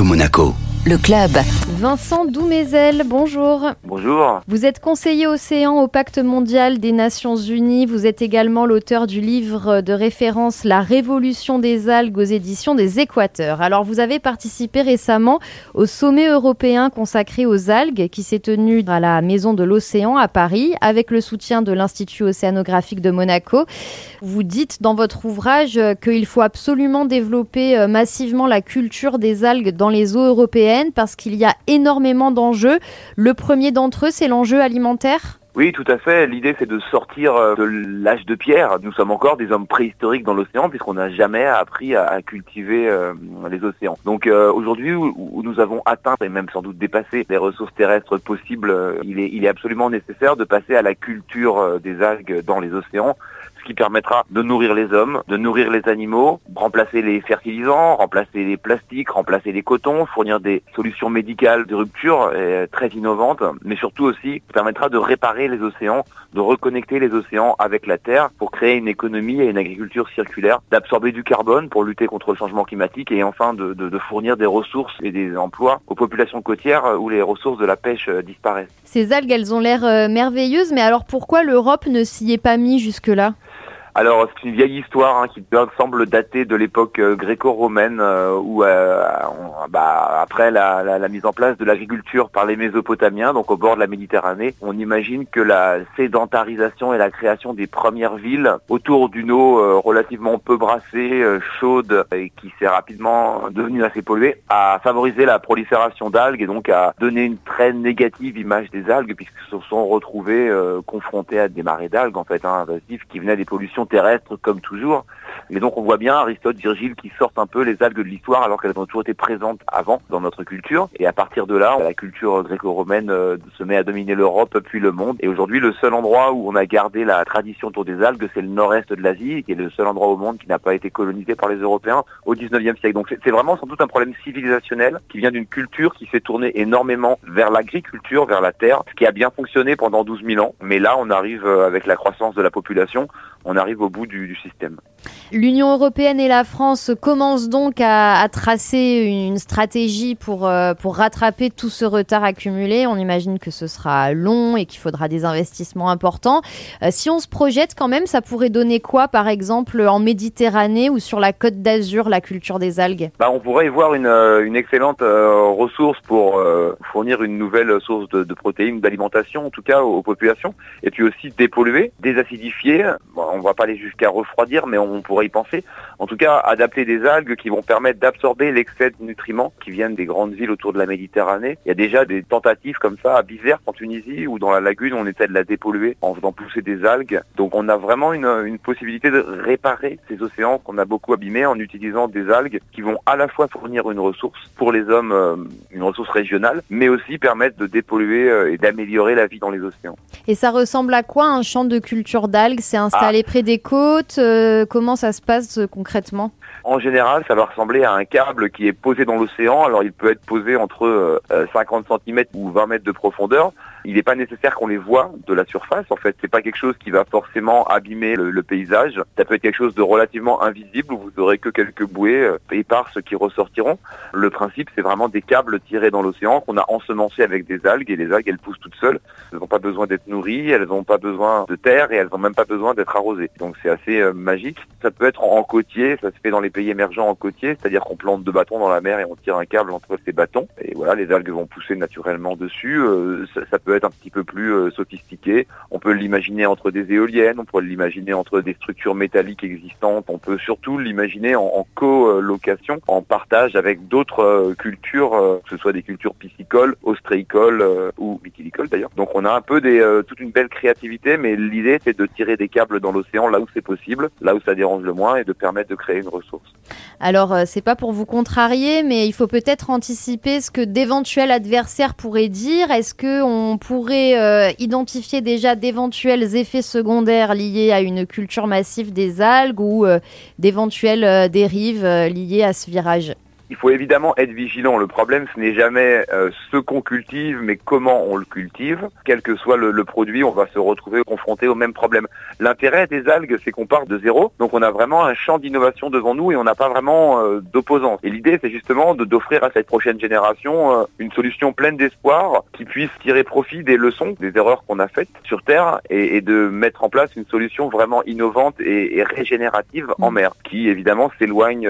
Monaco. Le club. Vincent Doumézel, bonjour. Bonjour. Vous êtes conseiller océan au Pacte mondial des Nations Unies. Vous êtes également l'auteur du livre de référence La révolution des algues aux éditions des Équateurs. Alors, vous avez participé récemment au sommet européen consacré aux algues qui s'est tenu à la Maison de l'Océan à Paris avec le soutien de l'Institut océanographique de Monaco. Vous dites dans votre ouvrage qu'il faut absolument développer euh, massivement la culture des algues dans les eaux européennes parce qu'il y a énormément d'enjeux. Le premier d'entre eux, c'est l'enjeu alimentaire oui, tout à fait. L'idée, c'est de sortir euh, de l'âge de pierre. Nous sommes encore des hommes préhistoriques dans l'océan puisqu'on n'a jamais appris à, cultiver euh, les océans. Donc euh, aujourd'hui, où, nous avons atteint et même sans doute dépassé les ressources terrestres possibles, il est, il est absolument nécessaire de passer à la culture des algues dans les océans ce qui permettra de nourrir les hommes, de nourrir les animaux, remplacer les fertilisants, remplacer les plastiques, remplacer les cotons, fournir des solutions médicales de rupture très innovantes, mais surtout aussi permettra de réparer les océans, de reconnecter les océans avec la Terre pour créer une économie et une agriculture circulaire, d'absorber du carbone pour lutter contre le changement climatique et enfin de, de fournir des ressources et des emplois aux populations côtières où les ressources de la pêche euh, disparaissent. Ces algues, elles ont l'air euh, merveilleuses, mais alors pourquoi l'Europe ne s'y est pas mis jusque-là? Alors c'est une vieille histoire hein, qui semble dater de l'époque euh, gréco-romaine euh, où euh, bah, après la, mise en place de l'agriculture par les Mésopotamiens, donc au bord de la Méditerranée, on imagine que la sédentarisation et la création des premières villes autour d'une eau relativement peu brassée, chaude et qui s'est rapidement devenue assez polluée, a favorisé la prolifération d'algues et donc a donné une très négative image des algues puisqu'ils se sont retrouvés confrontés à des marées d'algues en fait hein, invasives qui venaient des pollutions terrestre comme toujours. Et donc on voit bien Aristote, Virgile qui sortent un peu les algues de l'histoire alors qu'elles ont toujours été présentes avant dans notre culture. Et à partir de là, la culture gréco-romaine euh, se met à dominer l'Europe puis le monde. Et aujourd'hui, le seul endroit où on a gardé la tradition autour des algues, c'est le nord-est de l'Asie, qui est le seul endroit au monde qui n'a pas été colonisé par les Européens au 19e siècle. Donc c'est vraiment sans doute un problème civilisationnel qui vient d'une culture qui s'est tournée énormément vers l'agriculture, vers la terre, ce qui a bien fonctionné pendant 12 000 ans. Mais là, on arrive euh, avec la croissance de la population, on arrive au bout du, système. L'Union européenne et la France commencent donc à, tracer une stratégie pour, euh, pour rattraper tout ce retard accumulé. On imagine que ce sera long et qu'il faudra des investissements importants. Euh, si on se projette quand même, ça pourrait donner quoi, par exemple, en Méditerranée ou sur la côte d'Azur, la culture des algues? Bah, On pourrait y voir une, euh, excellente ressource pour fournir une nouvelle source de, de protéines, d'alimentation, en tout cas aux, populations, et puis aussi dépolluer, désacidifier on ne va pas aller jusqu'à refroidir, mais on pourrait y penser. En tout cas, adapter des algues qui vont permettre d'absorber l'excès de nutriments qui viennent des grandes villes autour de la Méditerranée. Il y a déjà des tentatives comme ça à Bizerte en Tunisie ou dans la lagune, on essaie de la dépolluer en faisant pousser des algues. Donc on a vraiment une, possibilité de réparer ces océans qu'on a beaucoup abîmés en utilisant des algues qui vont à la fois fournir une ressource pour les hommes, euh, une ressource régionale, mais aussi permettre de dépolluer euh, et d'améliorer la vie dans les océans. Et ça ressemble à quoi un champ de culture d'algues? C'est installé près des côtes euh, Comment ça se passe euh, concrètement? En général, ça va ressembler à un câble qui est posé dans l'océan. Alors, il peut être posé entre 50 euh, cm ou 20 mètres de profondeur. Il n'est pas nécessaire qu'on les voit de la surface. En fait, c'est pas quelque chose qui va forcément abîmer le, paysage. Ça peut être quelque chose de relativement invisible où vous aurez que quelques bouées éparses qui ressortiront. Le principe, c'est vraiment des câbles tirés dans l'océan qu'on a ensemencés avec des algues et les algues, elles poussent toutes seules. Elles n'ont pas besoin d'être nourries, elles n'ont pas besoin de terre et elles n'ont même pas besoin d'être arrosées. Donc c'est assez euh, magique. Ça peut être en, côtier, ça se fait dans les pays émergents en côtier, c'est-à-dire qu'on plante deux bâtons dans la mer et on tire un câble entre ces bâtons. Et voilà, les algues vont pousser naturellement dessus. Euh, ça, peut être un petit peu plus euh, sophistiqué. On peut l'imaginer entre des éoliennes, on peut l'imaginer entre des structures métalliques existantes. On peut surtout l'imaginer en, en colocation, en partage avec d'autres cultures, que ce soit des cultures piscicoles, ostréicoles ou mytilicoles d'ailleurs. Donc on a un peu des, toute une belle créativité, mais l'idée c'est de tirer des câbles dans l'océan là où c'est possible, là où ça dérange le moins et de permettre de créer une ressource. Alors, euh, c'est pas pour vous contrarier, mais il faut peut-être anticiper ce que d'éventuels adversaires pourraient dire. Est-ce que on pourrait euh, identifier déjà d'éventuels effets secondaires liés à une culture massive des algues ou euh, d'éventuelles dérives liées à ce virage Il faut évidemment être vigilant. Le problème, ce n'est jamais euh, ce qu'on cultive, mais comment on le cultive. Quel que soit le, produit, on va se retrouver confronté au même problème. L'intérêt des algues, c'est qu'on part de zéro. Donc on a vraiment un champ d'innovation devant nous et on n'a pas vraiment euh, d'opposants. Et l'idée, c'est justement d'offrir à cette prochaine génération euh, une solution pleine d'espoir qui puisse tirer profit des leçons, des erreurs qu'on a faites sur Terre et, de mettre en place une solution vraiment innovante et, régénérative en mm. mer, qui évidemment s'éloigne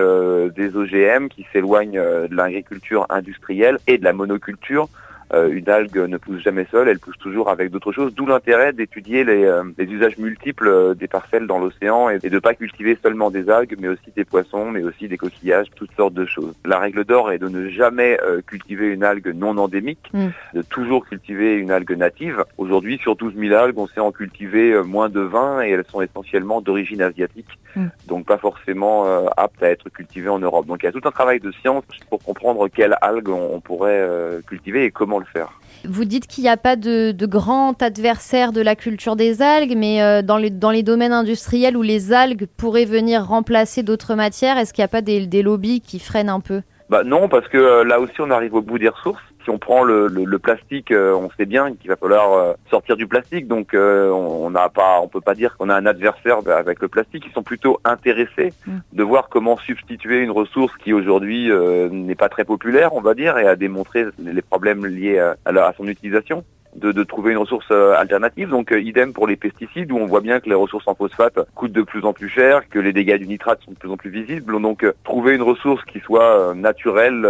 des OGM, qui s'éloigne de l'agriculture industrielle et de la monoculture euh, une algue ne pousse jamais seule, elle pousse toujours avec d'autres choses, d'où l'intérêt d'étudier les, euh, usages multiples euh, des parcelles dans l'océan et, de ne pas cultiver seulement des algues, mais aussi des poissons, mais aussi des coquillages, toutes sortes de choses. La règle d'or est de ne jamais cultiver une algue non endémique, mm. de toujours cultiver une algue native. Aujourd'hui, sur 12 000 algues, on sait en cultiver moins de 20 et elles sont essentiellement d'origine asiatique, mm. donc pas forcément aptes à être cultivées en Europe. Donc il y a tout un travail de science pour comprendre quelles algues on, pourrait cultiver et comment faire. Vous dites qu'il n'y a pas de, grand adversaire de la culture des algues, mais euh, dans, les, dans les domaines industriels où les algues pourraient venir remplacer d'autres matières, est-ce qu'il n'y a pas des, des lobbies qui freinent un peu? Bah non, parce que euh, là aussi on arrive au bout des ressources si on prend le, plastique, euh, on sait bien qu'il va falloir euh, sortir du plastique. Donc euh, on n'a pas, on peut pas dire qu'on a un adversaire avec le plastique. Ils sont plutôt intéressés mm. de voir comment substituer une ressource qui aujourd'hui n'est pas très populaire, on va dire, et à démontrer les problèmes liés à, à son utilisation. De, trouver une ressource alternative. Donc idem pour les pesticides où on voit bien que les ressources en phosphate coûtent de plus en plus cher, que les dégâts du nitrate sont de plus en plus visibles. Donc trouver une ressource qui soit naturelle,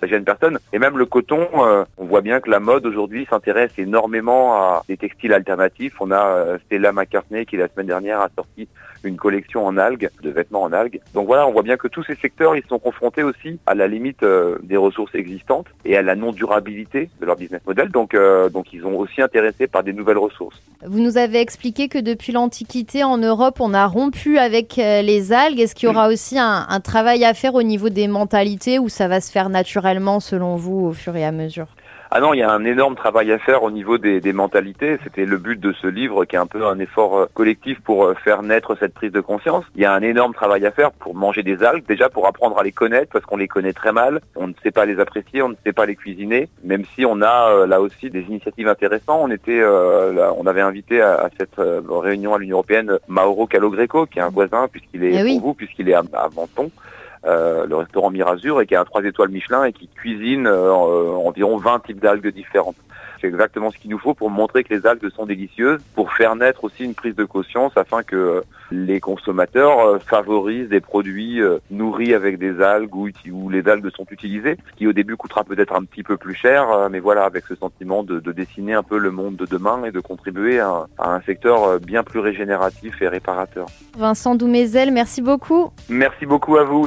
ça gêne personne. Et même le coton, euh, on voit bien que la mode aujourd'hui s'intéresse énormément à des textiles alternatifs. On a euh, Stella McCartney qui la semaine dernière a sorti une collection en algues, de vêtements en algues. Donc voilà, on voit bien que tous ces secteurs, ils sont confrontés aussi à la limite euh, des ressources existantes et à la non-durabilité de leur business model. Donc, euh, donc ils sont aussi intéressés par des nouvelles ressources. Vous nous avez expliqué que depuis l'Antiquité, en Europe, on a rompu avec euh, les algues. Est-ce qu'il y aura aussi un, un travail à faire au niveau des mentalités ou ça va se faire naturellement selon vous au fur et à mesure? Ah non, il y a un énorme travail à faire au niveau des, mentalités. C'était le but de ce livre qui est un peu un effort euh, collectif pour euh, faire naître cette prise de conscience. Il y a un énorme travail à faire pour manger des algues, déjà pour apprendre à les connaître parce qu'on les connaît très mal. On ne sait pas les apprécier, on ne sait pas les cuisiner, même si on a euh, là aussi des initiatives intéressantes. On était, on avait invité à, cette réunion à l'Union européenne Mauro Calogreco, qui est un voisin puisqu'il est eh pour vous, puisqu'il est à, à Menton. Euh, le restaurant Mirazur, et qui a un 3 étoiles Michelin et qui cuisine euh, environ 20 types d'algues différentes. C'est exactement ce qu'il nous faut pour montrer que les algues sont délicieuses, pour faire naître aussi une prise de conscience afin que les consommateurs euh, favorisent des produits nourris avec des algues où, les algues sont utilisées, ce qui au début coûtera peut-être un petit peu plus cher, mais voilà, avec ce sentiment de, dessiner un peu le monde de demain et de contribuer à, à un secteur bien plus régénératif et réparateur. Vincent Doumézel, merci beaucoup. Merci beaucoup à vous.